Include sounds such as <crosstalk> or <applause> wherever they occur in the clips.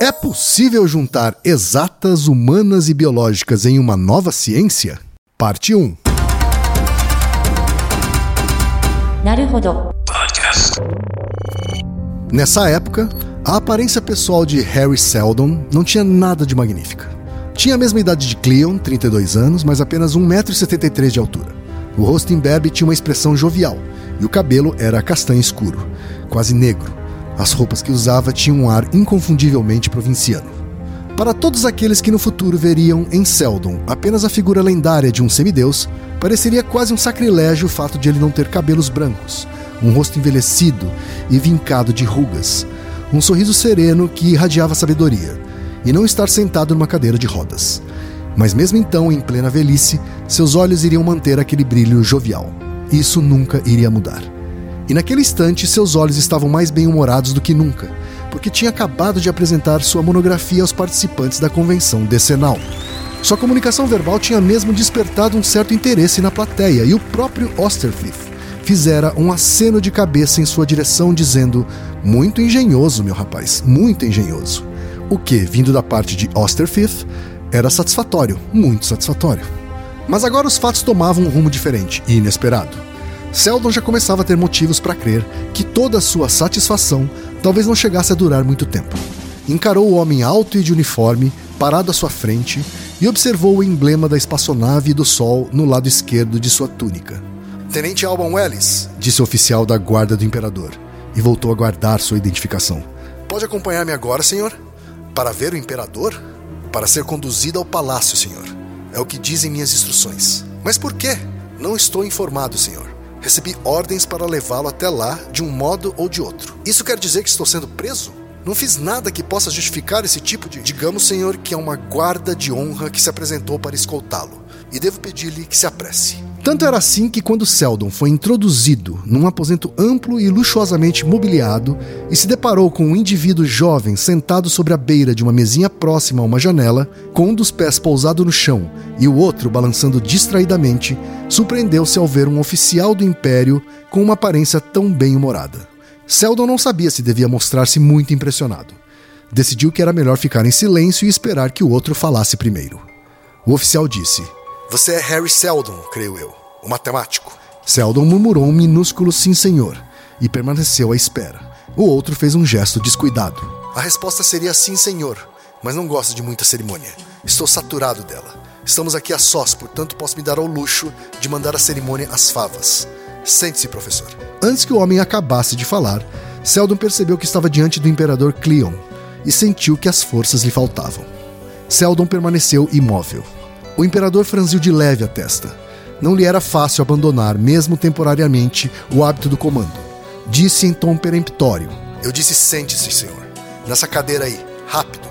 É possível juntar exatas, humanas e biológicas em uma nova ciência? Parte 1. Nessa época, a aparência pessoal de Harry Seldon não tinha nada de magnífica. Tinha a mesma idade de Cleon, 32 anos, mas apenas 1,73m de altura. O rosto imberbe tinha uma expressão jovial e o cabelo era castanho escuro, quase negro. As roupas que usava tinham um ar inconfundivelmente provinciano. Para todos aqueles que no futuro veriam em Seldon apenas a figura lendária de um semideus, pareceria quase um sacrilégio o fato de ele não ter cabelos brancos, um rosto envelhecido e vincado de rugas, um sorriso sereno que irradiava sabedoria, e não estar sentado numa cadeira de rodas. Mas mesmo então, em plena velhice, seus olhos iriam manter aquele brilho jovial. Isso nunca iria mudar. E naquele instante, seus olhos estavam mais bem-humorados do que nunca, porque tinha acabado de apresentar sua monografia aos participantes da convenção decenal. Sua comunicação verbal tinha mesmo despertado um certo interesse na plateia, e o próprio Osterfifth fizera um aceno de cabeça em sua direção, dizendo: Muito engenhoso, meu rapaz, muito engenhoso. O que, vindo da parte de Osterfifth, era satisfatório, muito satisfatório. Mas agora os fatos tomavam um rumo diferente e inesperado. Seldon já começava a ter motivos para crer que toda a sua satisfação talvez não chegasse a durar muito tempo. Encarou o homem alto e de uniforme, parado à sua frente, e observou o emblema da espaçonave e do sol no lado esquerdo de sua túnica. Tenente Alban Wellis, disse o oficial da guarda do imperador, e voltou a guardar sua identificação. Pode acompanhar-me agora, senhor? Para ver o imperador? Para ser conduzido ao palácio, senhor. É o que dizem minhas instruções. Mas por quê? Não estou informado, senhor. Recebi ordens para levá-lo até lá de um modo ou de outro. Isso quer dizer que estou sendo preso? Não fiz nada que possa justificar esse tipo de. Digamos, senhor, que é uma guarda de honra que se apresentou para escoltá-lo. E devo pedir-lhe que se apresse. Tanto era assim que quando Seldon foi introduzido num aposento amplo e luxuosamente mobiliado e se deparou com um indivíduo jovem sentado sobre a beira de uma mesinha próxima a uma janela, com um dos pés pousado no chão e o outro balançando distraidamente, surpreendeu-se ao ver um oficial do Império com uma aparência tão bem-humorada. Seldon não sabia se devia mostrar-se muito impressionado. Decidiu que era melhor ficar em silêncio e esperar que o outro falasse primeiro. O oficial disse: Você é Harry Seldon, creio eu o matemático. Seldon murmurou um minúsculo sim, senhor, e permaneceu à espera. O outro fez um gesto descuidado. A resposta seria sim, senhor, mas não gosto de muita cerimônia. Estou saturado dela. Estamos aqui a sós, portanto posso me dar ao luxo de mandar a cerimônia às favas. Sente-se, professor. Antes que o homem acabasse de falar, Seldon percebeu que estava diante do imperador Cleon e sentiu que as forças lhe faltavam. Seldon permaneceu imóvel. O imperador franziu de leve a testa não lhe era fácil abandonar, mesmo temporariamente, o hábito do comando. Disse em tom peremptório: Eu disse sente-se, senhor. Nessa cadeira aí, rápido.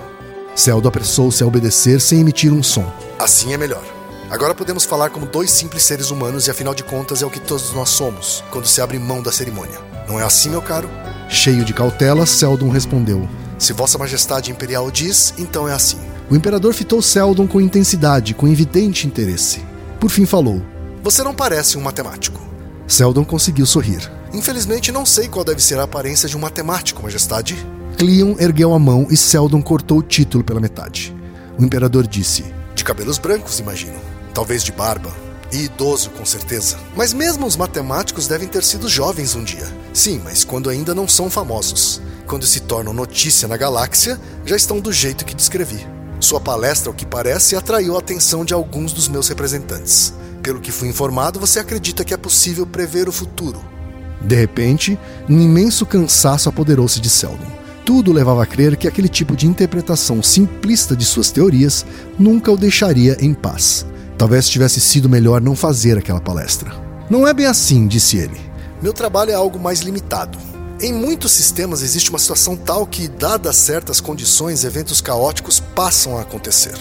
Celdo apressou-se a obedecer sem emitir um som. Assim é melhor. Agora podemos falar como dois simples seres humanos e afinal de contas é o que todos nós somos quando se abre mão da cerimônia. Não é assim, meu caro? Cheio de cautela, Seldon respondeu: Se Vossa Majestade Imperial diz, então é assim. O imperador fitou Seldon com intensidade, com evidente interesse. Por fim falou: você não parece um matemático. Seldon conseguiu sorrir. Infelizmente, não sei qual deve ser a aparência de um matemático, Majestade. Cleon ergueu a mão e Seldon cortou o título pela metade. O imperador disse: De cabelos brancos, imagino. Talvez de barba. E idoso, com certeza. Mas mesmo os matemáticos devem ter sido jovens um dia. Sim, mas quando ainda não são famosos. Quando se tornam notícia na galáxia, já estão do jeito que descrevi. Sua palestra, ao que parece, atraiu a atenção de alguns dos meus representantes. Pelo que fui informado, você acredita que é possível prever o futuro. De repente, um imenso cansaço apoderou-se de Seldon. Tudo levava a crer que aquele tipo de interpretação simplista de suas teorias nunca o deixaria em paz. Talvez tivesse sido melhor não fazer aquela palestra. Não é bem assim, disse ele. Meu trabalho é algo mais limitado. Em muitos sistemas existe uma situação tal que, dadas certas condições, eventos caóticos passam a acontecer.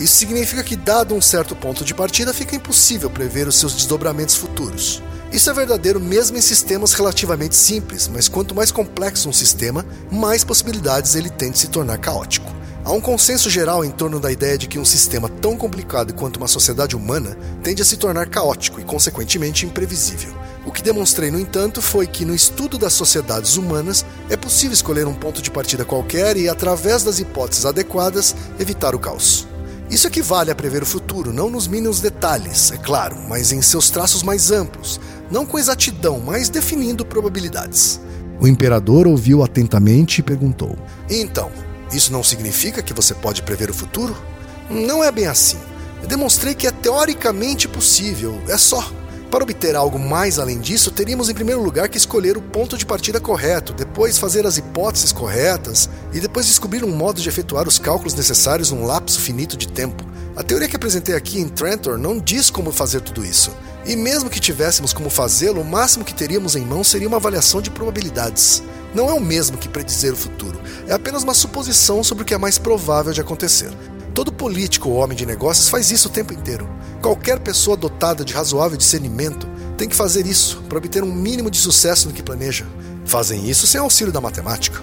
Isso significa que, dado um certo ponto de partida, fica impossível prever os seus desdobramentos futuros. Isso é verdadeiro mesmo em sistemas relativamente simples, mas quanto mais complexo um sistema, mais possibilidades ele tem de se tornar caótico. Há um consenso geral em torno da ideia de que um sistema tão complicado quanto uma sociedade humana tende a se tornar caótico e, consequentemente, imprevisível. O que demonstrei, no entanto, foi que no estudo das sociedades humanas é possível escolher um ponto de partida qualquer e, através das hipóteses adequadas, evitar o caos. Isso equivale a prever o futuro, não nos mínimos detalhes, é claro, mas em seus traços mais amplos, não com exatidão, mas definindo probabilidades. O imperador ouviu atentamente e perguntou: Então, isso não significa que você pode prever o futuro? Não é bem assim. Eu demonstrei que é teoricamente possível, é só. Para obter algo mais além disso, teríamos em primeiro lugar que escolher o ponto de partida correto, depois fazer as hipóteses corretas e depois descobrir um modo de efetuar os cálculos necessários num lapso finito de tempo. A teoria que apresentei aqui em Trantor não diz como fazer tudo isso. E mesmo que tivéssemos como fazê-lo, o máximo que teríamos em mão seria uma avaliação de probabilidades. Não é o mesmo que predizer o futuro, é apenas uma suposição sobre o que é mais provável de acontecer. Todo político ou homem de negócios faz isso o tempo inteiro. Qualquer pessoa dotada de razoável discernimento tem que fazer isso para obter um mínimo de sucesso no que planeja. Fazem isso sem auxílio da matemática.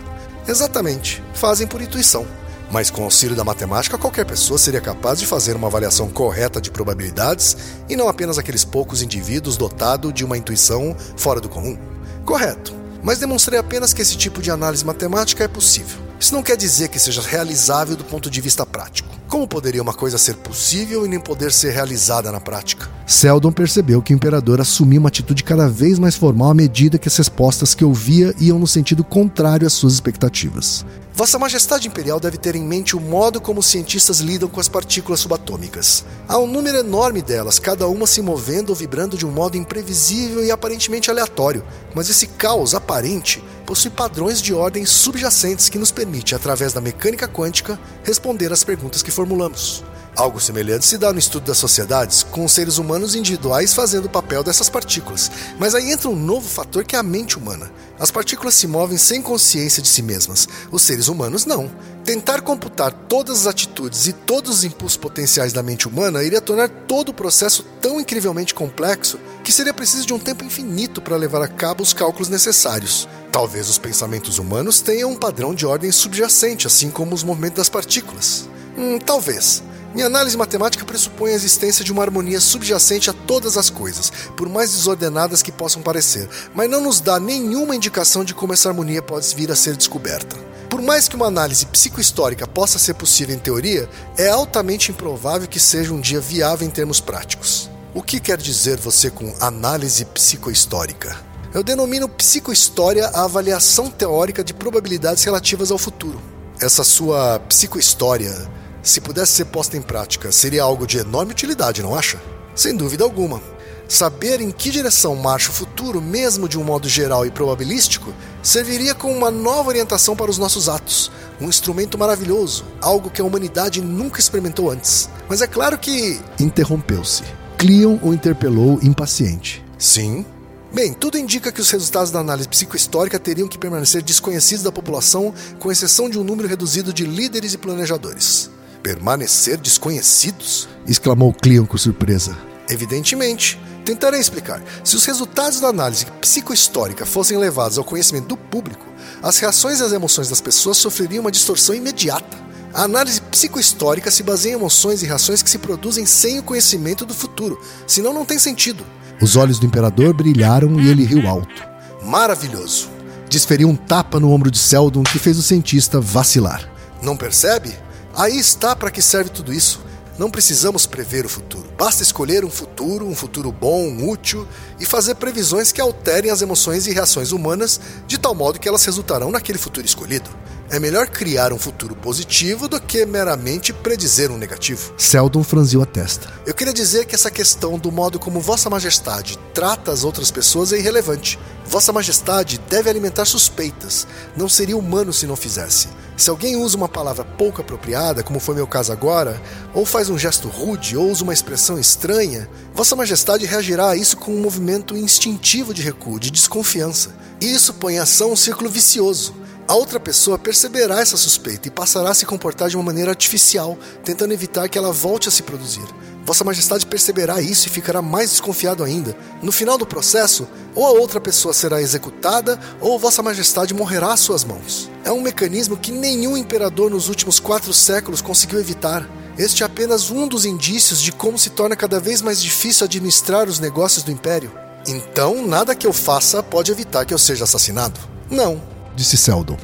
Exatamente, fazem por intuição. Mas com auxílio da matemática, qualquer pessoa seria capaz de fazer uma avaliação correta de probabilidades e não apenas aqueles poucos indivíduos dotados de uma intuição fora do comum. Correto, mas demonstrei apenas que esse tipo de análise matemática é possível. Isso não quer dizer que seja realizável do ponto de vista prático. Como poderia uma coisa ser possível e nem poder ser realizada na prática? Seldon percebeu que o imperador assumia uma atitude cada vez mais formal à medida que as respostas que ouvia iam no sentido contrário às suas expectativas. Vossa Majestade Imperial deve ter em mente o modo como os cientistas lidam com as partículas subatômicas. Há um número enorme delas, cada uma se movendo ou vibrando de um modo imprevisível e aparentemente aleatório, mas esse caos aparente possui padrões de ordem subjacentes que nos permite, através da mecânica quântica, responder às perguntas que formulamos. Algo semelhante se dá no estudo das sociedades, com os seres humanos individuais fazendo o papel dessas partículas. Mas aí entra um novo fator que é a mente humana. As partículas se movem sem consciência de si mesmas, os seres humanos não. Tentar computar todas as atitudes e todos os impulsos potenciais da mente humana iria tornar todo o processo tão incrivelmente complexo que seria preciso de um tempo infinito para levar a cabo os cálculos necessários. Talvez os pensamentos humanos tenham um padrão de ordem subjacente, assim como os movimentos das partículas. Hum, talvez. Minha análise matemática pressupõe a existência de uma harmonia subjacente a todas as coisas, por mais desordenadas que possam parecer, mas não nos dá nenhuma indicação de como essa harmonia pode vir a ser descoberta. Por mais que uma análise psicohistórica possa ser possível em teoria, é altamente improvável que seja um dia viável em termos práticos. O que quer dizer você com análise psicohistórica? Eu denomino psicohistória a avaliação teórica de probabilidades relativas ao futuro. Essa sua psicohistória se pudesse ser posta em prática, seria algo de enorme utilidade, não acha? Sem dúvida alguma. Saber em que direção marcha o futuro, mesmo de um modo geral e probabilístico, serviria como uma nova orientação para os nossos atos, um instrumento maravilhoso, algo que a humanidade nunca experimentou antes. Mas é claro que. Interrompeu-se. Cleon o interpelou impaciente. Sim. Bem, tudo indica que os resultados da análise psicohistórica teriam que permanecer desconhecidos da população, com exceção de um número reduzido de líderes e planejadores. Permanecer desconhecidos? exclamou Cleon com surpresa. Evidentemente. Tentarei explicar. Se os resultados da análise psicohistórica fossem levados ao conhecimento do público, as reações e as emoções das pessoas sofreriam uma distorção imediata. A análise psicohistórica se baseia em emoções e reações que se produzem sem o conhecimento do futuro, senão não tem sentido. Os olhos do imperador brilharam e ele riu alto. Maravilhoso! Desferiu um tapa no ombro de Seldon que fez o cientista vacilar. Não percebe? Aí está para que serve tudo isso. Não precisamos prever o futuro. Basta escolher um futuro, um futuro bom, útil, e fazer previsões que alterem as emoções e reações humanas de tal modo que elas resultarão naquele futuro escolhido. É melhor criar um futuro positivo do que meramente predizer um negativo. Seldon franziu a testa. Eu queria dizer que essa questão do modo como Vossa Majestade trata as outras pessoas é irrelevante. Vossa Majestade deve alimentar suspeitas. Não seria humano se não fizesse. Se alguém usa uma palavra pouco apropriada, como foi meu caso agora, ou faz um gesto rude, ou usa uma expressão estranha, Vossa Majestade reagirá a isso com um movimento instintivo de recuo, de desconfiança. E isso põe em ação um círculo vicioso a outra pessoa perceberá essa suspeita e passará a se comportar de uma maneira artificial, tentando evitar que ela volte a se produzir. Vossa Majestade perceberá isso e ficará mais desconfiado ainda. No final do processo, ou a outra pessoa será executada, ou Vossa Majestade morrerá às suas mãos. É um mecanismo que nenhum imperador nos últimos quatro séculos conseguiu evitar. Este é apenas um dos indícios de como se torna cada vez mais difícil administrar os negócios do império. Então, nada que eu faça pode evitar que eu seja assassinado? Não, disse Seldon.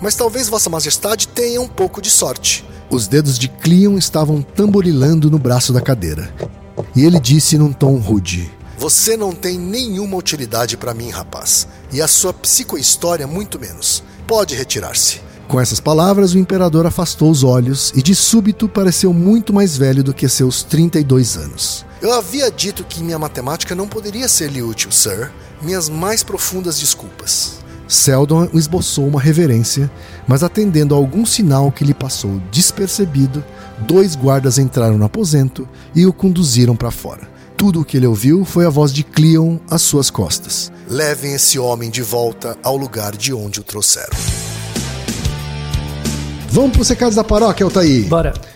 Mas talvez Vossa Majestade tenha um pouco de sorte. Os dedos de Cleon estavam tamborilando no braço da cadeira. E ele disse num tom rude: Você não tem nenhuma utilidade para mim, rapaz. E a sua psicohistória, muito menos. Pode retirar-se. Com essas palavras, o imperador afastou os olhos e de súbito pareceu muito mais velho do que seus 32 anos. Eu havia dito que minha matemática não poderia ser-lhe útil, sir. Minhas mais profundas desculpas. Seldon esboçou uma reverência, mas atendendo a algum sinal que lhe passou despercebido, dois guardas entraram no aposento e o conduziram para fora. Tudo o que ele ouviu foi a voz de Cleon às suas costas. Levem esse homem de volta ao lugar de onde o trouxeram. Vamos para os recados da paróquia, Altair. Bora.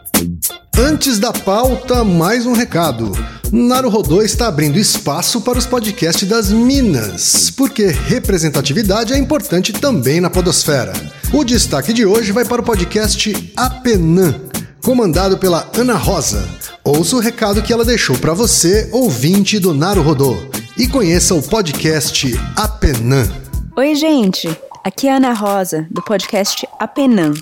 Antes da pauta, mais um recado. Naruhodô está abrindo espaço para os podcasts das Minas, porque representatividade é importante também na podosfera. O destaque de hoje vai para o podcast Apenã, comandado pela Ana Rosa. Ouça o recado que ela deixou para você, ouvinte do Naruhodô, e conheça o podcast Apenã. Oi, gente. Aqui é a Ana Rosa, do podcast Apenã.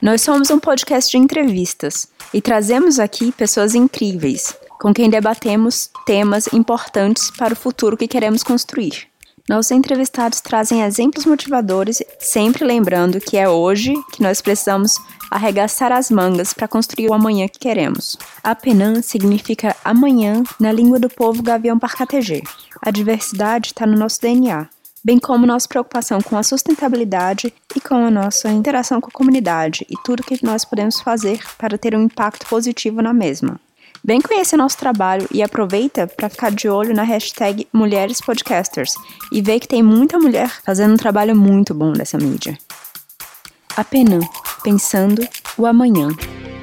Nós somos um podcast de entrevistas e trazemos aqui pessoas incríveis, com quem debatemos temas importantes para o futuro que queremos construir. Nossos entrevistados trazem exemplos motivadores, sempre lembrando que é hoje que nós precisamos arregaçar as mangas para construir o amanhã que queremos. Apenan significa amanhã na língua do povo gavião parcategê. A diversidade está no nosso DNA bem como nossa preocupação com a sustentabilidade e com a nossa interação com a comunidade e tudo que nós podemos fazer para ter um impacto positivo na mesma. Vem conhecer nosso trabalho e aproveita para ficar de olho na hashtag Mulheres Podcasters e ver que tem muita mulher fazendo um trabalho muito bom nessa mídia. Apenas pensando o amanhã.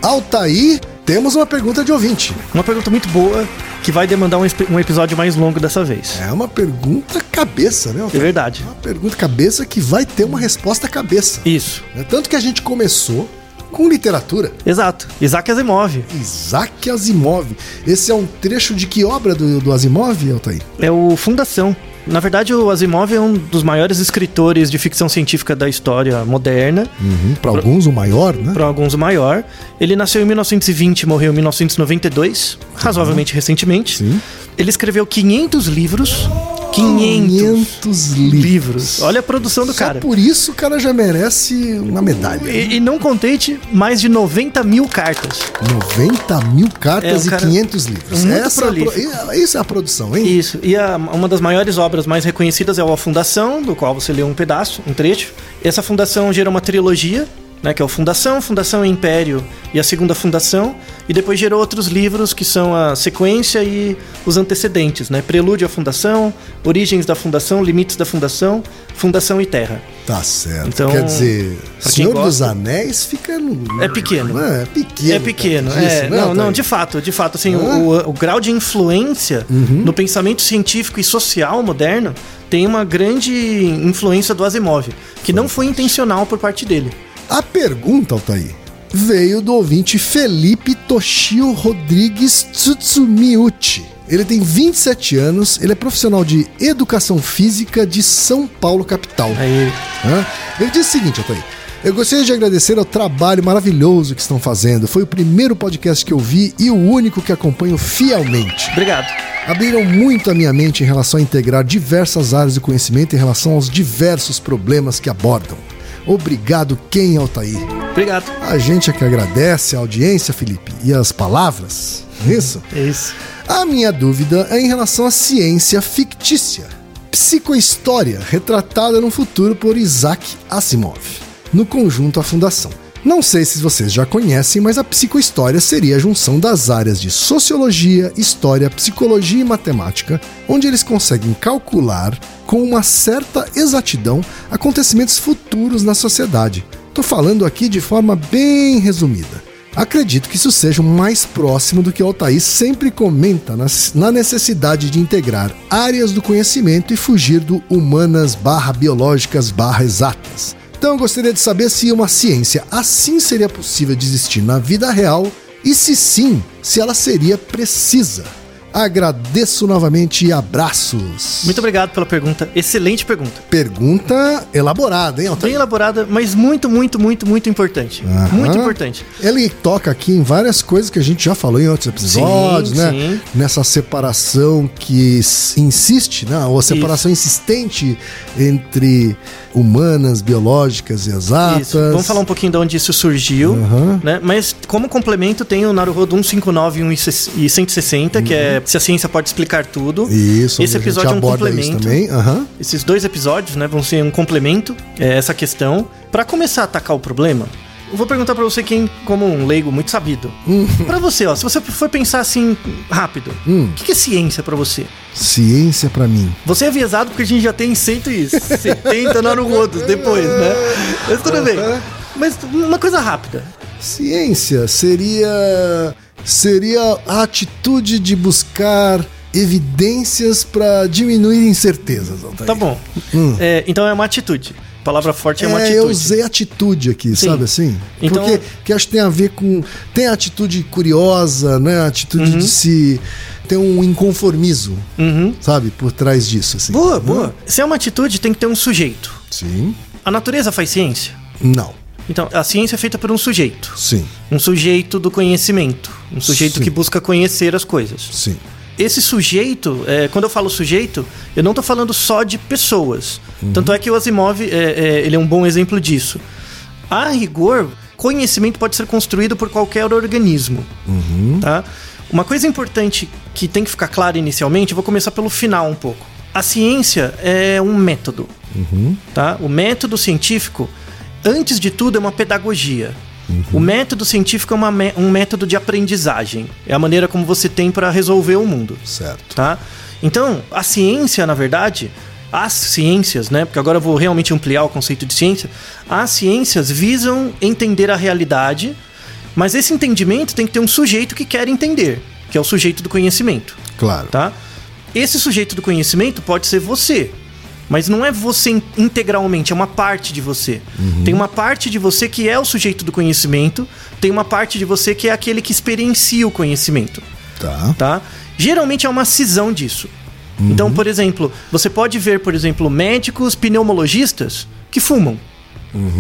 Altair, temos uma pergunta de ouvinte. Uma pergunta muito boa que vai demandar um, um, episódio mais longo dessa vez. É uma pergunta cabeça, né? É verdade. Uma pergunta cabeça que vai ter uma resposta cabeça. Isso. É tanto que a gente começou com literatura. Exato. Isaac Asimov. Isaac Asimov. Esse é um trecho de que obra do, do Asimov, Altair? É o Fundação. Na verdade, o Asimov é um dos maiores escritores de ficção científica da história moderna. Uhum, para alguns, o maior, né? Para alguns, o maior. Ele nasceu em 1920 e morreu em 1992, uhum. razoavelmente recentemente. Sim. Ele escreveu 500 livros 500, 500 livros. Olha a produção do Só cara. por isso o cara já merece uma medalha. E, e não contente, mais de 90 mil cartas. 90 mil cartas é, e 500 livros. Essa é a, isso é a produção, hein? Isso. E a, uma das maiores obras mais reconhecidas é o A Fundação, do qual você leu um pedaço, um trecho. Essa fundação gerou uma trilogia né, que é o Fundação, Fundação e Império e a Segunda Fundação, e depois gerou outros livros que são a sequência e os antecedentes, né? Prelúdio à Fundação, Origens da Fundação, Limites da Fundação, Fundação e Terra. Tá certo. Então, Quer dizer, Senhor gosta, dos Anéis fica no... É pequeno. É, pequeno. É pequeno. É, né, não, não, de fato, de fato, assim, o, o, grau de influência uhum. no pensamento científico e social moderno tem uma grande influência do Asimov, que não foi intencional por parte dele. A pergunta, Altair, veio do ouvinte Felipe Toshio Rodrigues Tsutsumiuchi. Ele tem 27 anos, ele é profissional de educação física de São Paulo, capital. Aí. Ele diz o seguinte, Altair. Eu gostaria de agradecer ao trabalho maravilhoso que estão fazendo. Foi o primeiro podcast que eu vi e o único que acompanho fielmente. Obrigado. Abriram muito a minha mente em relação a integrar diversas áreas de conhecimento em relação aos diversos problemas que abordam. Obrigado, Ken Altair. Obrigado. A gente é que agradece a audiência, Felipe, e as palavras. É isso? É isso. A minha dúvida é em relação à ciência fictícia. Psicohistória retratada no futuro por Isaac Asimov, no conjunto A Fundação. Não sei se vocês já conhecem, mas a psicohistória seria a junção das áreas de sociologia, história, psicologia e matemática, onde eles conseguem calcular com uma certa exatidão acontecimentos futuros na sociedade. Estou falando aqui de forma bem resumida. Acredito que isso seja mais próximo do que o Altair sempre comenta na necessidade de integrar áreas do conhecimento e fugir do humanas barra biológicas barra exatas. Então eu gostaria de saber se uma ciência assim seria possível de existir na vida real e se sim, se ela seria precisa. Agradeço novamente e abraços. Muito obrigado pela pergunta. Excelente pergunta. Pergunta elaborada, hein, Altair? Bem elaborada, mas muito, muito, muito, muito importante. Aham. Muito importante. Ele toca aqui em várias coisas que a gente já falou em outros episódios, Sim, né? sim. Nessa separação que insiste, né? Ou a separação insistente entre humanas, biológicas e exatas. Isso. Vamos falar um pouquinho de onde isso surgiu, Aham. né? Mas como complemento tem o Naruhodo 159 e 160, que é Se a Ciência Pode Explicar Tudo. Uhum. Isso, Esse episódio é um complemento. também. Aham. Esses dois episódios, né, vão ser um complemento é, essa questão. Pra começar a atacar o problema, eu vou perguntar pra você quem, como um leigo muito sabido. Hum. Pra você, ó, se você for pensar assim rápido, Hum. o que que é ciência pra você? Ciência pra mim. Você é viesado porque a gente já tem 170 naruhodos depois, né? Mas tudo bem. Mas uma coisa rápida. Ciência seria seria a atitude de buscar evidências pra diminuir incertezas. Altair. Tá bom. É, então é uma atitude. palavra forte é uma É, atitude. eu usei atitude aqui, Sim. sabe assim? Então- Porque que acho que tem a ver com. Tem a atitude curiosa, né? A atitude Uhum. de se. Tem um inconformismo, Uhum. sabe? Por trás disso, assim. Boa, Hum? boa. Se é uma atitude, tem que ter um sujeito. Sim. A natureza faz ciência? Não. Então, a ciência é feita por um sujeito. Sim. Um sujeito do conhecimento. Um sujeito Sim. que busca conhecer as coisas. Sim. Esse sujeito, é, quando eu falo sujeito, eu não tô falando só de pessoas. Uhum. Tanto é que o Asimov, é, é, ele é um bom exemplo disso. A rigor, conhecimento pode ser construído por qualquer organismo. Uhum. Tá? Uma coisa importante que tem que ficar clara inicialmente, eu vou começar pelo final um pouco. A ciência é um método. Uhum. Tá? O método científico, antes de tudo, é uma pedagogia. O método científico é uma um método de aprendizagem. É a maneira como você tem para resolver o mundo. Certo. Tá? Então, a ciência, na verdade, as ciências, né? Porque agora eu vou realmente ampliar o conceito de ciência. As ciências visam entender a realidade, mas esse entendimento tem que ter um sujeito que quer entender, que é o sujeito do conhecimento Claro. tá? Esse sujeito do conhecimento pode ser você, mas não é você in- integralmente, é uma parte de você. Tem uma parte de você que é o sujeito do conhecimento, tem uma parte de você que é aquele que experiencia o conhecimento, Tá. tá? Geralmente é uma cisão disso. Então, por exemplo, você pode ver, por exemplo, médicos pneumologistas que fumam.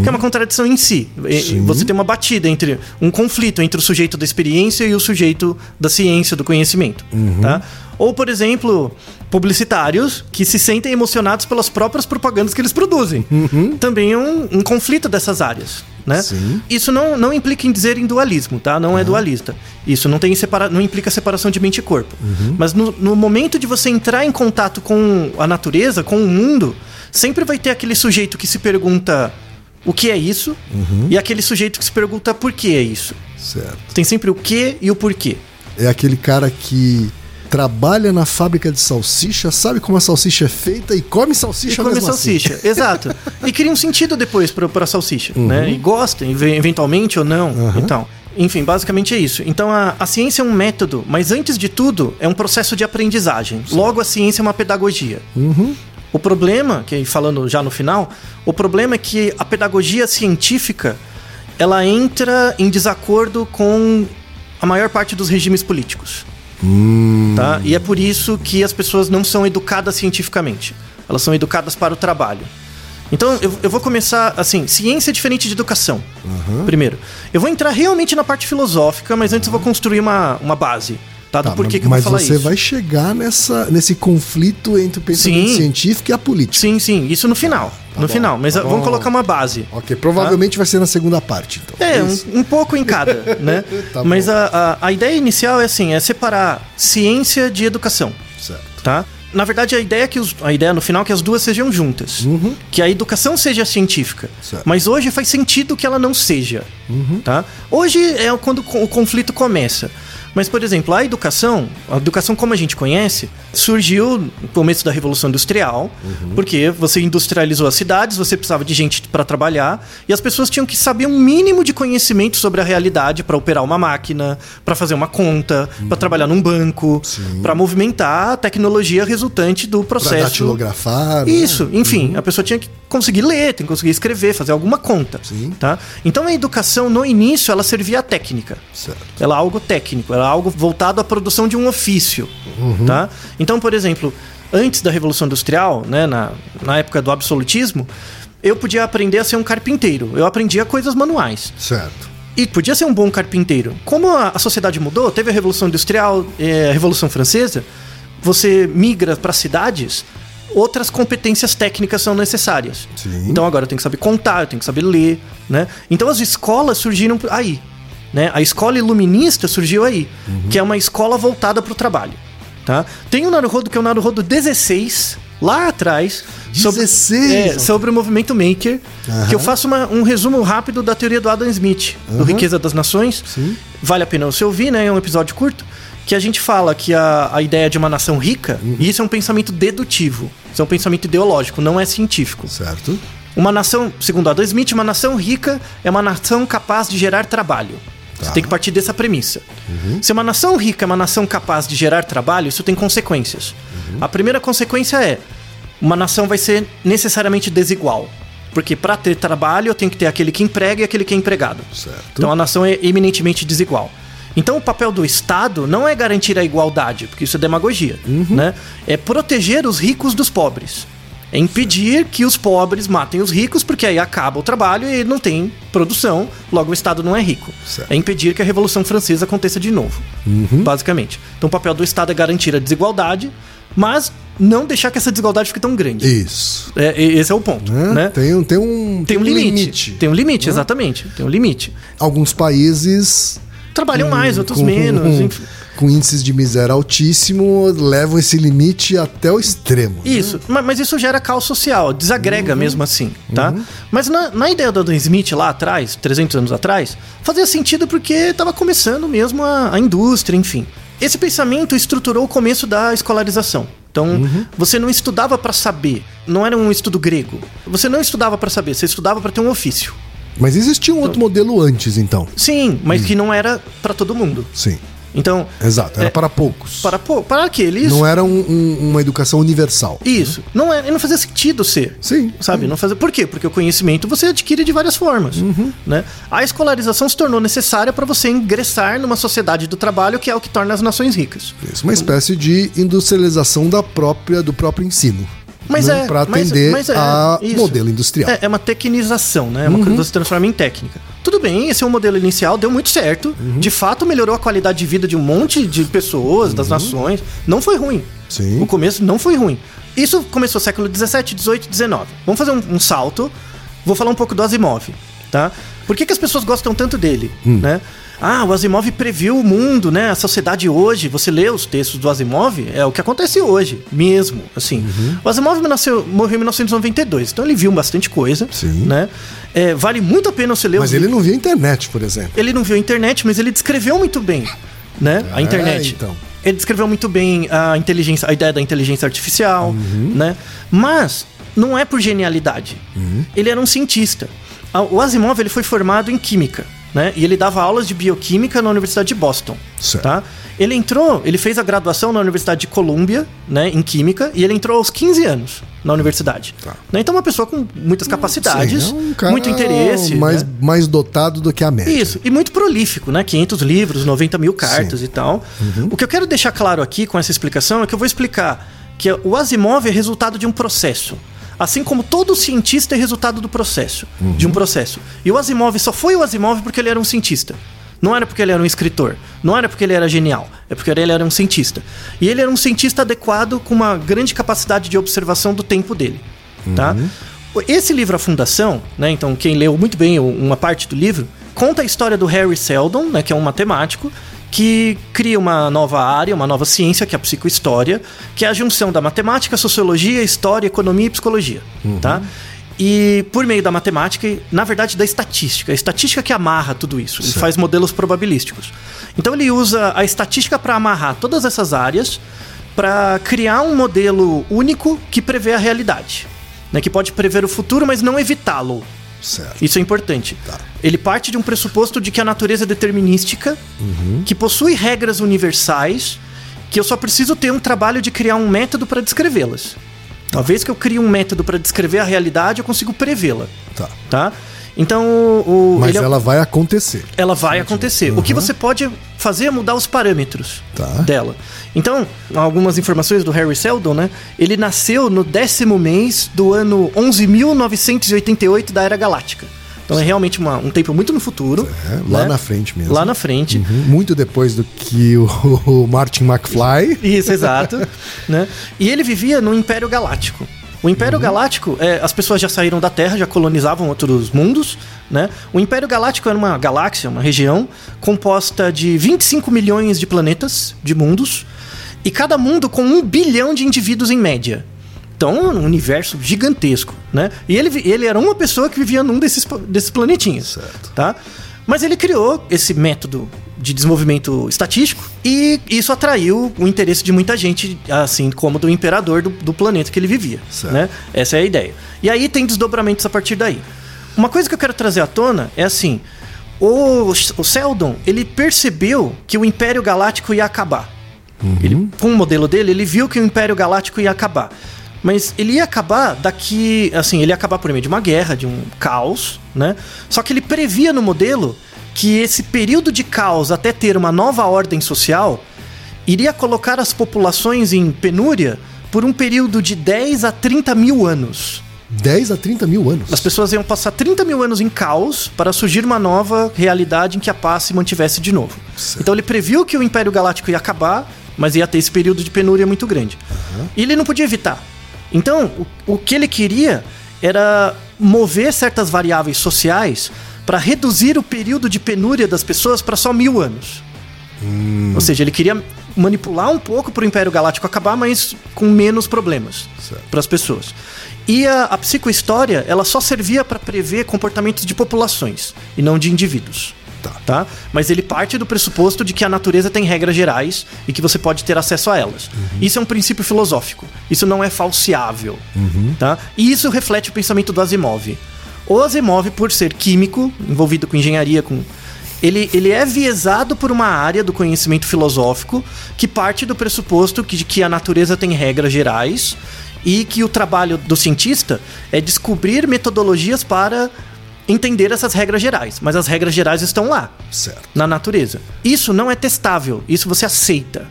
Que é uma contradição em si. Sim. Você tem uma batida entre um conflito entre o sujeito da experiência e o sujeito da ciência, do conhecimento. Tá? Ou, por exemplo, publicitários que se sentem emocionados pelas próprias propagandas que eles produzem. Também é um, um conflito dessas áreas. Né? Sim. Isso não, não implica em dizer em dualismo, tá? Não é dualista. Isso não, tem separa... não implica separação de mente e corpo. Mas no, no momento de você entrar em contato com a natureza, com o mundo, sempre vai ter aquele sujeito que se pergunta o que é isso e aquele sujeito que se pergunta por que é isso. Certo. Tem sempre o que e o porquê. É aquele cara que trabalha na fábrica de salsicha, sabe como a salsicha é feita e come salsicha E come assim. salsicha, <laughs> exato. E cria um sentido depois pra, pra salsicha, né? E gosta, ev- eventualmente ou não. Então, enfim, basicamente é isso. Então a, a ciência é um método, mas antes de tudo, é um processo de aprendizagem. Logo, a ciência é uma pedagogia. O problema, que falando já no final, o problema é que a pedagogia científica ela entra em desacordo com a maior parte dos regimes políticos. Tá? E é por isso que as pessoas não são educadas cientificamente. Elas são educadas para o trabalho. Então, eu, eu vou começar assim: ciência é diferente de educação. Primeiro. Eu vou entrar realmente na parte filosófica, mas antes eu vou construir uma, uma base. Tá? Tá, mas você isso. vai chegar nessa, nesse conflito entre o pensamento Sim. científico e a política. Sim, sim, isso no final. no bom, final. Mas tá vamos bom. colocar uma base. Ok, provavelmente vai ser na segunda parte, então. É, um, um pouco em cada, <laughs> né? Tá Mas a, a, a ideia inicial é assim, é separar ciência de educação. Certo. tá? Na verdade, a ideia é que os, a ideia no final é que as duas sejam juntas. Que a educação seja científica. Certo. Mas hoje faz sentido que ela não seja. Tá? Hoje é quando o conflito começa. Mas, por exemplo, a educação, a educação como a gente conhece, surgiu no começo da Revolução Industrial, porque você industrializou as cidades, você precisava de gente para trabalhar, e as pessoas tinham que saber um mínimo de conhecimento sobre a realidade para operar uma máquina, para fazer uma conta, para trabalhar num banco, para movimentar a tecnologia resultante do Pra processo. datilografar. né? Isso, enfim, a pessoa tinha que conseguir ler, tem que conseguir escrever, fazer alguma conta. Sim. Tá? Então a educação, no início, ela servia à técnica. Certo. Ela é algo técnico, ela é algo voltado à produção de um ofício. Tá? Então, por exemplo, antes da Revolução Industrial, né, na, na época do absolutismo, eu podia aprender a ser um carpinteiro. Eu aprendia coisas manuais. Certo. E podia ser um bom carpinteiro. Como a, sociedade mudou, teve a Revolução Industrial, eh, a Revolução Francesa, você migra para cidades, outras competências técnicas são necessárias. Sim. Então agora eu tenho que saber contar, eu tenho que saber ler, né? Então as escolas surgiram aí, né? A escola iluminista surgiu aí, que é uma escola voltada para o trabalho, tá? Tem o Naruhodo que é o Naruhodo 16, lá atrás, 16? é, sobre o movimento maker, Aham. que eu faço uma- um resumo rápido da teoria do Adam Smith, do Riqueza das Nações. Sim. Vale a pena você ouvir, né? É um episódio curto. Que a gente fala que a, a ideia de uma nação rica, e isso é um pensamento dedutivo, isso é um pensamento ideológico, não é científico. Certo. Uma nação, segundo Adam Smith, uma nação rica é uma nação capaz de gerar trabalho. Você Tá. tem que partir dessa premissa. Se uma nação rica é uma nação capaz de gerar trabalho, isso tem consequências. A primeira consequência é: uma nação vai ser necessariamente desigual. Porque para ter trabalho, eu tenho que ter aquele que emprega e aquele que é empregado. Certo. Então a nação é eminentemente desigual. Então o papel do Estado não é garantir a igualdade, porque isso é demagogia, né? É proteger os ricos dos pobres. É impedir que os pobres matem os ricos, porque aí acaba o trabalho e não tem produção, logo o Estado não é rico. Certo. É impedir que a Revolução Francesa aconteça de novo, basicamente. Então o papel do Estado é garantir a desigualdade, mas não deixar que essa desigualdade fique tão grande. Isso. É, esse é o ponto, Né? né? Tem, tem um, Tem um limite. Tem um limite, exatamente. Tem um limite. Alguns países. Trabalham mais, outros com- menos. enfim. Com índices de miséria altíssimo, levam esse limite até o extremo. né? Isso, ma- mas isso gera caos social, desagrega mesmo assim, tá? Mas na, na ideia do Adam Smith lá atrás, 300 anos atrás, fazia sentido porque estava começando mesmo a, a indústria, enfim. Esse pensamento estruturou o começo da escolarização. Então, você não estudava para saber, não era um estudo grego. Você não estudava para saber, você estudava para ter um ofício. Mas existia um outro modelo antes, então. Sim, mas que não era para todo mundo. Sim. Então, Exato. Era É, para poucos. para, pô, para aqueles. Não era um- um- uma educação universal. Isso. Não, é, não fazia sentido ser. Sim. Sabe? Não fazia. Por quê? Porque o conhecimento você adquire de várias formas. Uhum. Né? A escolarização se tornou necessária para você ingressar numa sociedade do trabalho, que é o que torna as nações ricas. Isso, uma espécie de industrialização da própria, do próprio ensino. Mas né? é. Para mas- atender mas é, a isso. modelo industrial. É, é uma tecnização, né? É Uhum. uma coisa que você transforma em técnica. Tudo bem, esse é o modelo inicial, deu muito certo. Uhum. De fato, melhorou a qualidade de vida de um monte de pessoas, das nações. Não foi ruim. Uhum. Sim. O começo não foi ruim. Isso começou século 17, 18, 19. Vamos fazer um, um salto. Vou falar um pouco do Asimov, tá? Por que, que as pessoas gostam tanto dele, Hum. né? Ah, o Asimov previu o mundo, né? A sociedade hoje. Você lê os textos do Asimov, é o que acontece hoje, mesmo, assim. Uhum. O Asimov nasceu, morreu em 1992, então ele viu bastante coisa, Sim. né? É, vale muito a pena você ler Mas ele não via internet, por exemplo. ele não viu a internet, mas ele descreveu muito bem, né? a É, internet. então. Ele descreveu muito bem a inteligência, a ideia da inteligência artificial, Uhum. né? Mas não é por genialidade. Uhum. Ele era um cientista. A- O Asimov ele foi formado em química, né? E ele dava aulas de bioquímica na Universidade de Boston, Certo. tá? Ele entrou, ele fez a graduação na Universidade de Columbia, né, em química, e ele entrou aos 15 anos na universidade. Tá. Né? Então uma pessoa com muitas capacidades, Sim, é um muito interesse, Mais, né? mais dotado do que a média. Isso, e muito prolífico, né? 500 livros, 90 mil cartas e tal. O que eu quero deixar claro aqui com essa explicação é que eu vou explicar que o Asimov é resultado de um processo. Assim como todo cientista é resultado do processo, de um processo. E o Asimov só foi o Asimov porque ele era um cientista. Não era porque ele era um escritor, não era porque ele era genial, é porque ele era um cientista. E ele era um cientista adequado com uma grande capacidade de observação do tempo dele, tá? Esse livro A Fundação, né, então quem leu muito bem uma parte do livro, conta a história do Harry Seldon, né, que é um matemático que cria uma nova área, uma nova ciência, que é a psicohistória, que é a junção da matemática, sociologia, história, economia e psicologia, tá? E por meio da matemática na verdade, da estatística. A estatística que amarra tudo isso. Ele faz modelos probabilísticos. Então ele usa a estatística para amarrar todas essas áreas para criar um modelo único que prevê a realidade. Né, que pode prever o futuro, mas não evitá-lo. Certo. Isso é importante. Tá. Ele parte de um pressuposto de que a natureza é determinística, Uhum. que possui regras universais, que eu só preciso ter um trabalho de criar um método para descrevê-las. Uma vez que eu crio um método para descrever a realidade, eu consigo prevê-la, Tá. tá? Então, o, Mas é- ela vai acontecer. ela vai acontecer. O que Uhum. você pode fazer é mudar os parâmetros Tá. dela. Então, algumas informações do Harry Seldon, né? Ele nasceu no décimo mês do ano 11.988 da Era Galáctica. Então é realmente uma- um tempo muito no futuro. É, lá né? na frente mesmo. Lá na frente. Uhum, Muito depois do que o, <laughs> o Martin McFly. Isso, exato. <laughs> né? E ele vivia no Império Galáctico. O Império Galáctico, é, as pessoas já saíram da Terra, já colonizavam outros mundos, né? O Império Galáctico era uma galáxia, uma região composta de 25 milhões de planetas, de mundos, e cada mundo com um bilhão de indivíduos em média. Então, um universo gigantesco, né? E ele, ele era uma pessoa que vivia num desses, desses planetinhas, Certo. tá? Mas ele criou esse método de desenvolvimento estatístico e isso atraiu o interesse de muita gente, assim como do imperador do, do planeta que ele vivia, Certo. né? Essa é a ideia. E aí tem desdobramentos a partir daí. Uma coisa que eu quero trazer à tona é assim, o, o Seldon, ele percebeu que o Império Galáctico ia acabar. Ele, com o modelo dele, ele viu que o Império Galáctico ia acabar. Mas ele ia acabar daqui. Assim, ele ia acabar por meio de uma guerra, de um caos, né? Só que ele previa no modelo que esse período de caos até ter uma nova ordem social iria colocar as populações em penúria por um período de 10 a 30 mil anos. 10 a 30 mil anos. As pessoas iam passar 30 mil anos em caos para surgir uma nova realidade em que a paz se mantivesse de novo. Certo. Então ele previu que o Império Galáctico ia acabar, mas ia ter esse período de penúria muito grande. E ele não podia evitar. Então, o, o que ele queria era mover certas variáveis sociais para reduzir o período de penúria das pessoas para só mil anos. Ou seja, ele queria manipular um pouco para o Império Galáctico acabar, mas com menos problemas para as pessoas. E a, a psicohistória, ela só servia para prever comportamentos de populações e não de indivíduos. Tá. Tá? Mas ele parte do pressuposto de que a natureza tem regras gerais e que você pode ter acesso a elas. Isso é um princípio filosófico. Isso não é falseável. Tá? E isso reflete o pensamento do Asimov. O Asimov, por ser químico, envolvido com engenharia, com ele, ele é viesado por uma área do conhecimento filosófico que parte do pressuposto que, de que a natureza tem regras gerais e que o trabalho do cientista é descobrir metodologias para entender essas regras gerais. Mas as regras gerais estão lá, Certo. na natureza. Isso não é testável, isso você aceita.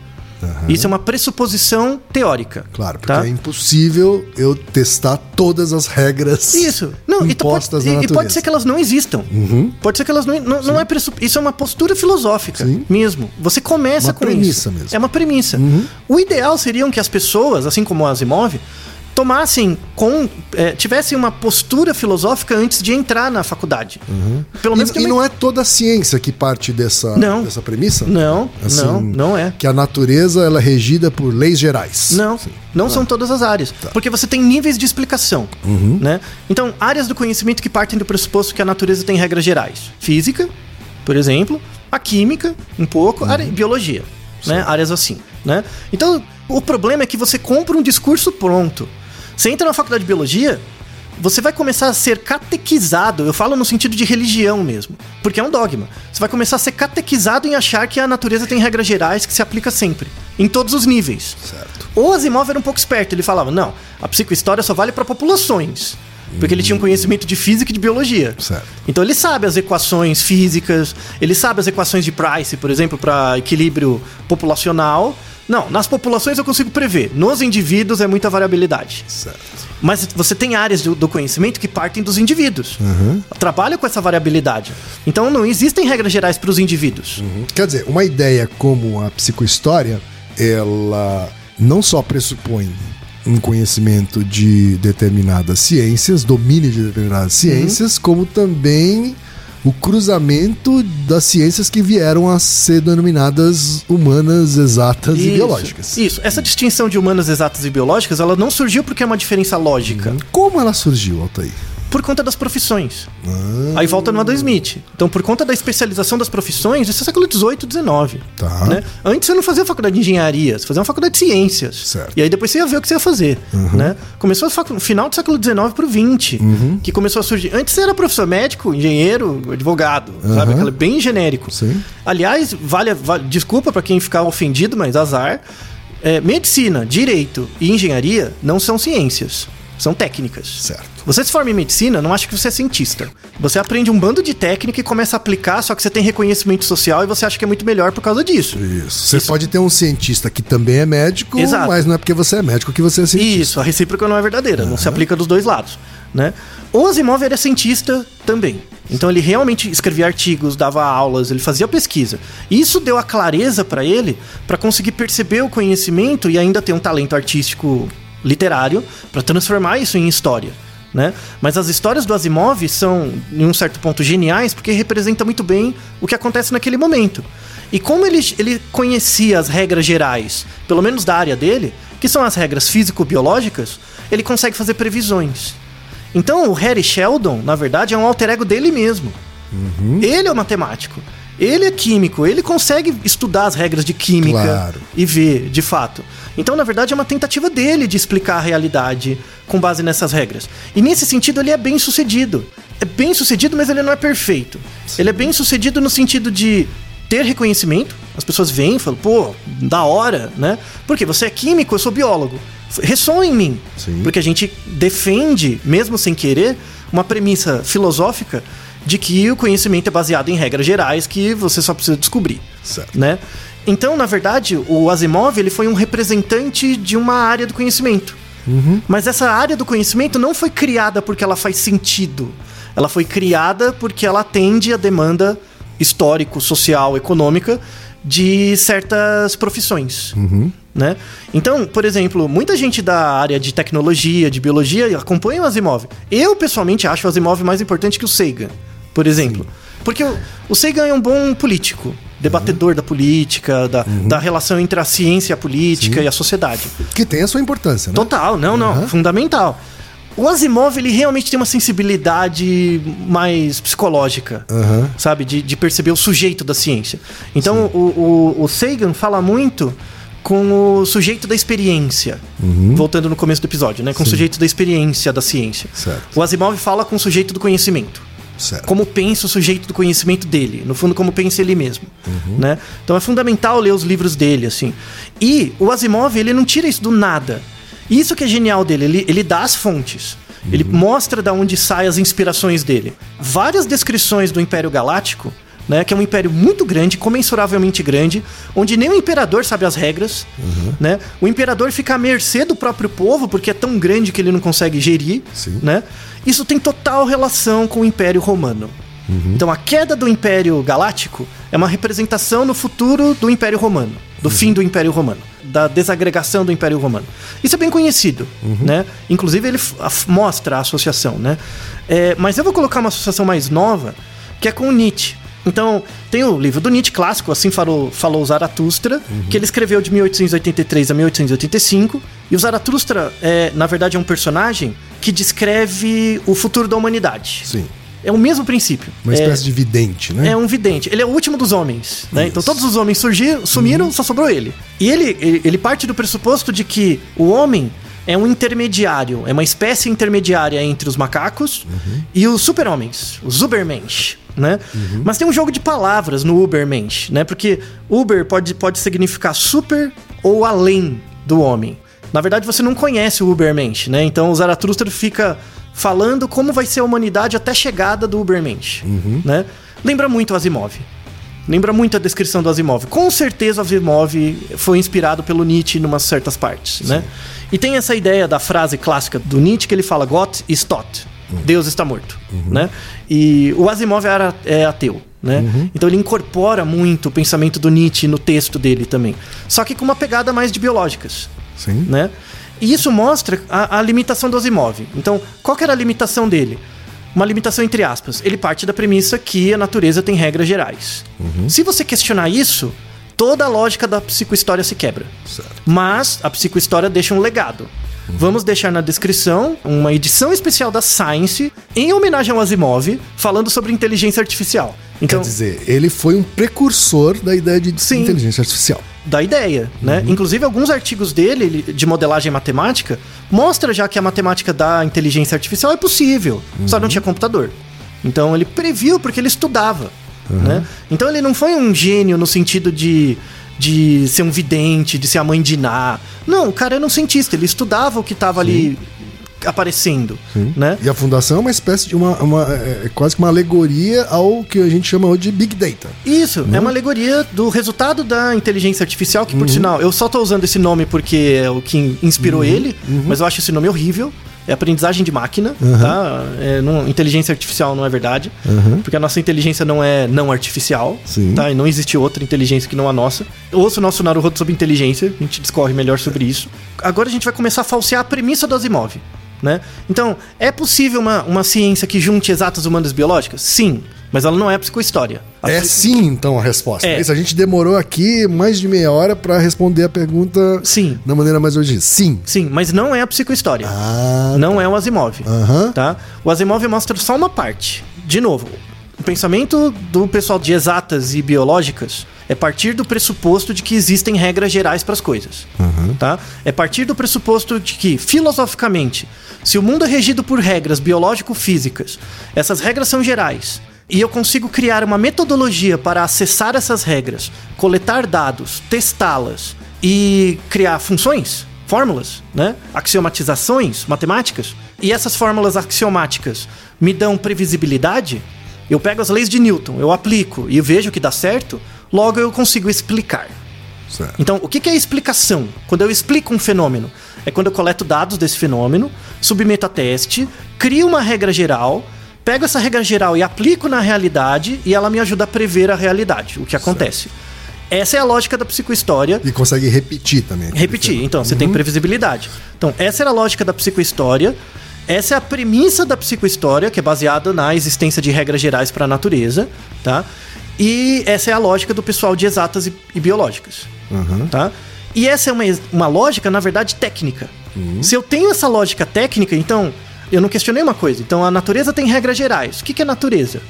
Isso é uma pressuposição teórica. Claro, porque tá? é impossível eu testar todas as regras Isso. Não, e, tu pode, impostas na e- e pode ser que elas não existam. Pode ser que elas não. Não, não é pressup... Isso é uma postura filosófica Sim. mesmo. Você começa Uma com premissa isso. mesmo. Uhum. É uma premissa. O ideal seriam que as pessoas, assim como o Asimov, tomassem com. eh, tivessem uma postura filosófica antes de entrar na faculdade. Pelo menos que E, e não é toda a ciência que parte dessa, Não. dessa premissa? Não, Assim, não, não é. Que a natureza ela é regida por leis gerais. Não, Sim. não são todas as áreas. Tá. Porque você tem níveis de explicação. Uhum. Né? Então, áreas do conhecimento que partem do pressuposto que a natureza tem regras gerais. Física, por exemplo, a química, um pouco, Uhum. área, biologia. Né? Áreas assim. Né? Então, o problema é que você compra um discurso pronto. Você entra na faculdade de biologia, você vai começar a ser catequizado, eu falo no sentido de religião mesmo, porque é um dogma. Você vai começar a ser catequizado em achar que a natureza tem regras gerais que se aplica sempre, em todos os níveis. Certo. O Asimov era um pouco esperto, ele falava: não, a psicohistória só vale para populações. Porque ele tinha um conhecimento de física e de biologia. Certo. Então ele sabe as equações físicas, ele sabe as equações de Price, por exemplo, para equilíbrio populacional. Não, nas populações eu consigo prever. Nos indivíduos é muita variabilidade. Certo. Mas você tem áreas do, do conhecimento que partem dos indivíduos. Trabalha com essa variabilidade. Então não existem regras gerais para os indivíduos. Quer dizer, uma ideia como a psicohistória, ela não só pressupõe um conhecimento de determinadas ciências, domínio de determinadas ciências, como também o cruzamento das ciências que vieram a ser denominadas humanas, exatas e Isso, biológicas. Isso. Essa distinção de humanas exatas e biológicas, ela não surgiu porque é uma diferença lógica. Como ela surgiu, Altair? Por conta das profissões. Aí volta no Adam Smith. Então, por conta da especialização das profissões, isso é século XVIII, XIX. Tá. Né? Antes você não fazia faculdade de engenharia, você fazia uma faculdade de ciências. Certo. E aí depois você ia ver o que você ia fazer. Né? Começou no final do século XIX para o XX, que começou a surgir. Antes você era professor médico, engenheiro, advogado, sabe? Aquela bem genérico. Sim. Aliás, vale, vale desculpa para quem ficar ofendido, mas azar. É, medicina, direito e engenharia não são ciências, são técnicas. Certo. Você se forma em medicina, não acha que você é cientista. Você aprende um bando de técnica e começa a aplicar, só que você tem reconhecimento social e você acha que é muito melhor por causa disso. Isso. Você pode ter um cientista que também é médico, Exato. mas não é porque você é médico que você é cientista. Isso, a recíproca não é verdadeira, não se aplica dos dois lados, né? O Asimov era cientista também. Então ele realmente escrevia artigos, dava aulas, ele fazia pesquisa. E isso deu a clareza para ele para conseguir perceber o conhecimento e ainda ter um talento artístico literário para transformar isso em história. Né? Mas as histórias do Asimov são, em um certo ponto, geniais porque representa muito bem o que acontece naquele momento. E como ele, ele conhecia as regras gerais, pelo menos da área dele, que são as regras físico-biológicas, ele consegue fazer previsões. Então o Harry Sheldon, na verdade, é um alter ego dele mesmo. Ele é o matemático. Ele é químico, ele consegue estudar as regras de química Claro. e ver, de fato. Então, na verdade, é uma tentativa dele de explicar a realidade com base nessas regras. E nesse sentido, ele é bem sucedido. É bem sucedido, mas ele não é perfeito. Ele é bem sucedido no sentido de ter reconhecimento. As pessoas vêm e falam, pô, da hora, né? Porque você é químico, eu sou biólogo. Ressoa em mim. Sim. Porque a gente defende, mesmo sem querer, uma premissa filosófica de que o conhecimento é baseado em regras gerais que você só precisa descobrir Certo. né? Então, na verdade, o Asimov ele foi um representante de uma área do conhecimento. Mas essa área do conhecimento não foi criada porque ela faz sentido. Ela foi criada porque ela atende a demanda histórico, social, econômica de certas profissões. Né? Então, por exemplo, muita gente da área de tecnologia, de biologia, acompanha o Asimov. Eu, pessoalmente, acho o Asimov mais importante que o Sagan, por exemplo. Porque o, o Sagan é um bom político, debatedor da política, da, da relação entre a ciência, a política e a sociedade. Que tem a sua importância, né? Total, não, não, Aham. fundamental. O Asimov, ele realmente tem uma sensibilidade mais psicológica, Aham. sabe? De, de perceber o sujeito da ciência. Então, o, o, o Sagan fala muito com o sujeito da experiência. Voltando no começo do episódio, né? Com o sujeito da experiência da ciência. Certo. O Asimov fala com o sujeito do conhecimento Certo. como pensa o sujeito do conhecimento dele, no fundo como pensa ele mesmo, né? Então é fundamental ler os livros dele assim. E o Asimov ele não tira isso do nada. Isso que é genial dele, ele, ele dá as fontes. Ele mostra da onde saem as inspirações dele. Várias descrições do Império Galáctico, né, que é um império muito grande, comensuravelmente grande, onde nem o imperador sabe as regras, né? O imperador fica à mercê do próprio povo porque é tão grande que ele não consegue gerir, Sim. né? Isso tem total relação com o Império Romano. Então a queda do Império Galáctico é uma representação no futuro do Império Romano, do fim do Império Romano, da desagregação do Império Romano. Isso é bem conhecido, né? Inclusive ele mostra a associação, né? É, mas eu vou colocar uma associação mais nova, que é com o Nietzsche. Então, tem o livro do Nietzsche clássico, assim falou, falou Zaratustra, que ele escreveu de 1883 a 1885. E o Zaratustra, é, na verdade, é um personagem que descreve o futuro da humanidade. Sim. É o mesmo princípio. Uma é, espécie de vidente, né? é um vidente. Ele é o último dos homens, né? Então todos os homens surgiram, sumiram, só sobrou ele. E ele, ele, parte do pressuposto de que o homem é um intermediário, é uma espécie intermediária entre os macacos e os super-homens, os Ubermensch, né? Mas tem um jogo de palavras no Ubermensch, né? Porque Uber pode, pode significar super ou além do homem. Na verdade, você não conhece o Ubermensch, né? Então o Zaratustra fica falando como vai ser a humanidade até a chegada do Ubermensch, né? Lembra muito o Asimov. Lembra muito a descrição do Asimov. Com certeza o Asimov foi inspirado pelo Nietzsche em umas certas partes, né? E tem essa ideia da frase clássica do Nietzsche que ele fala Gott ist tot. Deus está morto, né? E o Asimov era, é ateu, né? Então ele incorpora muito o pensamento do Nietzsche no texto dele também. Só que com uma pegada mais de biológicas Sim. né? E isso mostra a, a limitação do Asimov. Então, qual que era a limitação dele? Uma limitação entre aspas. Ele parte da premissa que a natureza tem regras gerais. Se você questionar isso, toda a lógica da psicohistória se quebra. Certo. Mas a psicohistória deixa um legado. Vamos deixar na descrição uma edição especial da Science em homenagem ao Asimov, falando sobre inteligência artificial. Então, Quer dizer, ele foi um precursor da ideia de Sim. inteligência artificial. Da ideia, né? Inclusive alguns artigos dele ele- de modelagem matemática mostra já que a matemática da inteligência artificial é possível, só não tinha computador. Então ele previu porque ele estudava, né? Então ele não foi um gênio no sentido de de ser um vidente, de ser a mãe de Ná. Não, o cara era um cientista, ele estudava o que estava ali aparecendo, né? E a fundação é uma espécie de uma, uma é, é quase que uma alegoria ao que a gente chama hoje de Big Data. Isso, é uma alegoria do resultado da inteligência artificial, que por sinal, eu só tô usando esse nome porque é o que inspirou ele, mas eu acho esse nome horrível. É aprendizagem de máquina, tá? É, não- inteligência artificial não é verdade, porque a nossa inteligência não é não artificial, Sim. tá? E não existe outra inteligência que não a nossa. Ouça o nosso Naruto sobre inteligência, a gente discorre melhor sobre isso. Agora a gente vai começar a falsear a premissa do Asimov, né? Então, é possível uma, uma ciência que junte exatas humanas biológicas? Sim, mas ela não é psicohistória. A É psi- sim, então, a resposta. É. Isso, a gente demorou aqui mais de meia hora pra responder a pergunta Sim. da maneira mais original. Sim. Sim, mas não é a psicohistória. Ah, não é o Asimov. Aham. Tá? O Asimov mostra só uma parte. De novo, o pensamento do pessoal de exatas e biológicas é partir do pressuposto de que existem regras gerais para as coisas. Tá? É partir do pressuposto de que, filosoficamente, se o mundo é regido por regras biológico-físicas, essas regras são gerais. E eu consigo criar uma metodologia para acessar essas regras, coletar dados, testá-las e criar funções, fórmulas, né? axiomatizações matemáticas. E essas fórmulas axiomáticas me dão previsibilidade. Eu pego as leis de Newton, eu aplico e vejo que dá certo, logo eu consigo explicar. certo. Então, o que é explicação? Quando eu explico um fenômeno, é quando eu coleto dados desse fenômeno, submeto a teste, crio uma regra geral, pego essa regra geral e aplico na realidade e ela me ajuda a prever a realidade, o que acontece. Essa é a lógica da psicohistória. E consegue repetir também. Repetir, então, você tem previsibilidade. Então, essa era a lógica da psicohistória. Essa é a premissa da psicohistória, que é baseada na existência de regras gerais para a natureza, tá? E essa é a lógica do pessoal de exatas e, e biológicas, tá? E essa é uma, uma lógica, na verdade, técnica. Se eu tenho essa lógica técnica, então, eu não questionei uma coisa. Então, a natureza tem regras gerais. O que, que é natureza?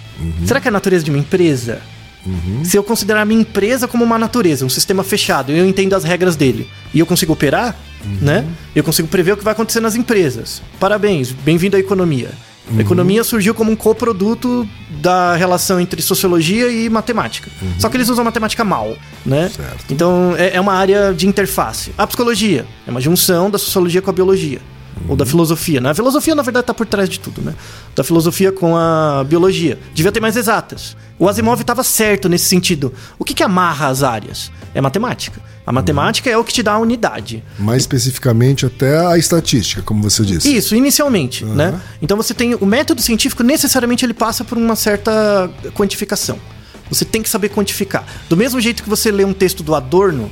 Será que é a natureza de uma empresa? Se eu considerar a minha empresa como uma natureza, um sistema fechado, e eu entendo as regras dele, e eu consigo operar, né? Eu consigo prever o que vai acontecer nas empresas. Parabéns, bem-vindo à economia. A economia surgiu como um coproduto da relação entre sociologia e matemática. Só que eles usam matemática mal, né? Certo. Então é, é uma área de interface. A psicologia é uma junção da sociologia com a biologia. Ou da filosofia, né? A filosofia, na verdade, está por trás de tudo, né? Da filosofia com a biologia. Devia ter mais exatas. O Asimov estava certo nesse sentido. O que, que amarra as áreas? É matemática. A matemática é o que te dá a unidade. Mais especificamente até a estatística, como você disse. Isso, inicialmente, né? Então você tem o método científico necessariamente ele passa por uma certa quantificação. Você tem que saber quantificar. Do mesmo jeito que você lê um texto do Adorno,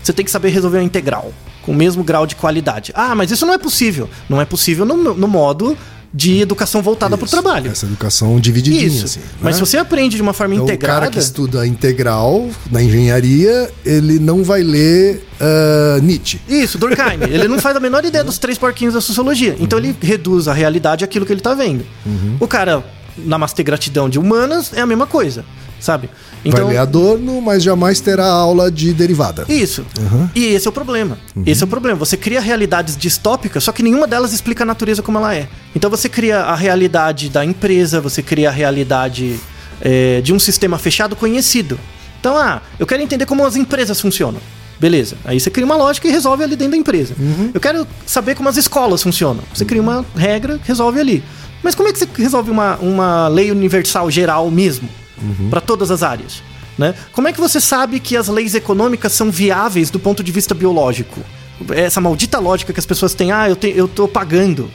você tem que saber resolver uma integral com o mesmo grau de qualidade. Ah, mas isso não é possível. Não é possível no, no modo de educação voltada para o trabalho. Essa educação divididinha, Isso. assim. Mas se né? você aprende de uma forma Então, o integrada. cara que estuda integral na engenharia, ele não vai ler ah, Nietzsche. Isso, Durkheim. ele não faz a menor ideia dos três porquinhos da sociologia. Então ele reduz a realidade àquilo que ele tá vendo. O cara, na Master Gratidão de Humanas, é a mesma coisa, sabe? Então, Vai ler Adorno, mas jamais terá aula de derivada. Isso. E esse é o problema. Esse é o problema. Você cria realidades distópicas, só que nenhuma delas explica a natureza como ela é. Então você cria a realidade da empresa, você cria a realidade é, de um sistema fechado conhecido. Então, ah, eu quero entender como as empresas funcionam. Beleza. Aí você cria uma lógica e resolve ali dentro da empresa. Eu quero saber como as escolas funcionam. Você cria uma regra, resolve ali. Mas como é que você resolve uma, uma lei universal geral mesmo? Para todas as áreas? Né? Como é que você sabe que as leis econômicas são viáveis do ponto de vista biológico? Essa maldita lógica que as pessoas têm, ah, eu, te, eu tô pagando.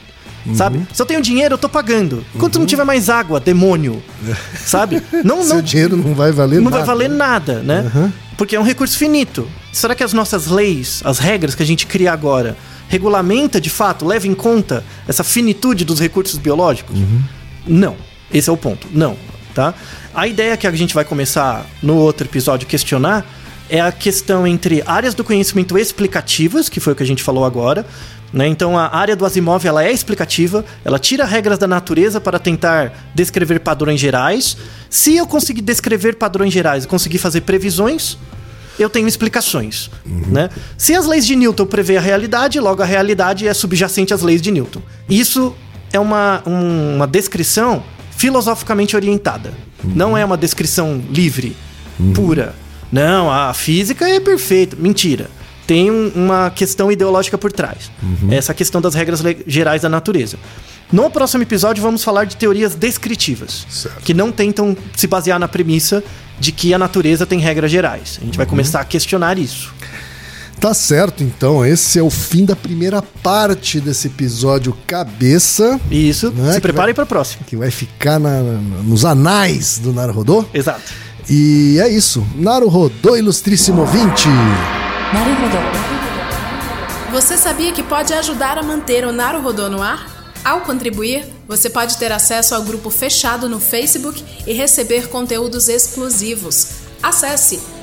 Sabe? Se eu tenho dinheiro, eu tô pagando. Enquanto não tiver mais água, demônio. <laughs> Sabe? Não, Seu não, dinheiro não vai valer não nada. vai valer nada, né? Porque é um recurso finito. Será que as nossas leis, as regras que a gente cria agora, regulamenta de fato, leva em conta essa finitude dos recursos biológicos? Não. Esse é o ponto. Não, tá? A ideia que a gente vai começar no outro episódio questionar é a questão entre áreas do conhecimento explicativas, que foi o que a gente falou agora. Né? Então a área do Asimov ela é explicativa, ela tira regras da natureza para tentar descrever padrões gerais. Se eu conseguir descrever padrões gerais e conseguir fazer previsões, eu tenho explicações. Né? Se as leis de Newton prevê a realidade, logo a realidade é subjacente às leis de Newton. Isso é uma, um- uma descrição filosoficamente orientada. Não é uma descrição livre, pura. Não, a física é perfeita. Mentira. Tem um- uma questão ideológica por trás. Essa questão das regras gerais da natureza. No próximo episódio, vamos falar de teorias descritivas, Certo. que não tentam se basear na premissa de que a natureza tem regras gerais. A gente vai começar a questionar isso. Tá certo, então. Esse é o fim da primeira parte desse episódio cabeça, isso, Não é se vai- para o próximo. que vai ficar na- nos anais do Naruhodô. Exato. E é isso. Naruhodô, ilustríssimo ouvinte. Você sabia que pode ajudar a manter o Naruhodô no ar? Ao contribuir, você pode ter acesso ao grupo fechado no Facebook e receber conteúdos exclusivos. Acesse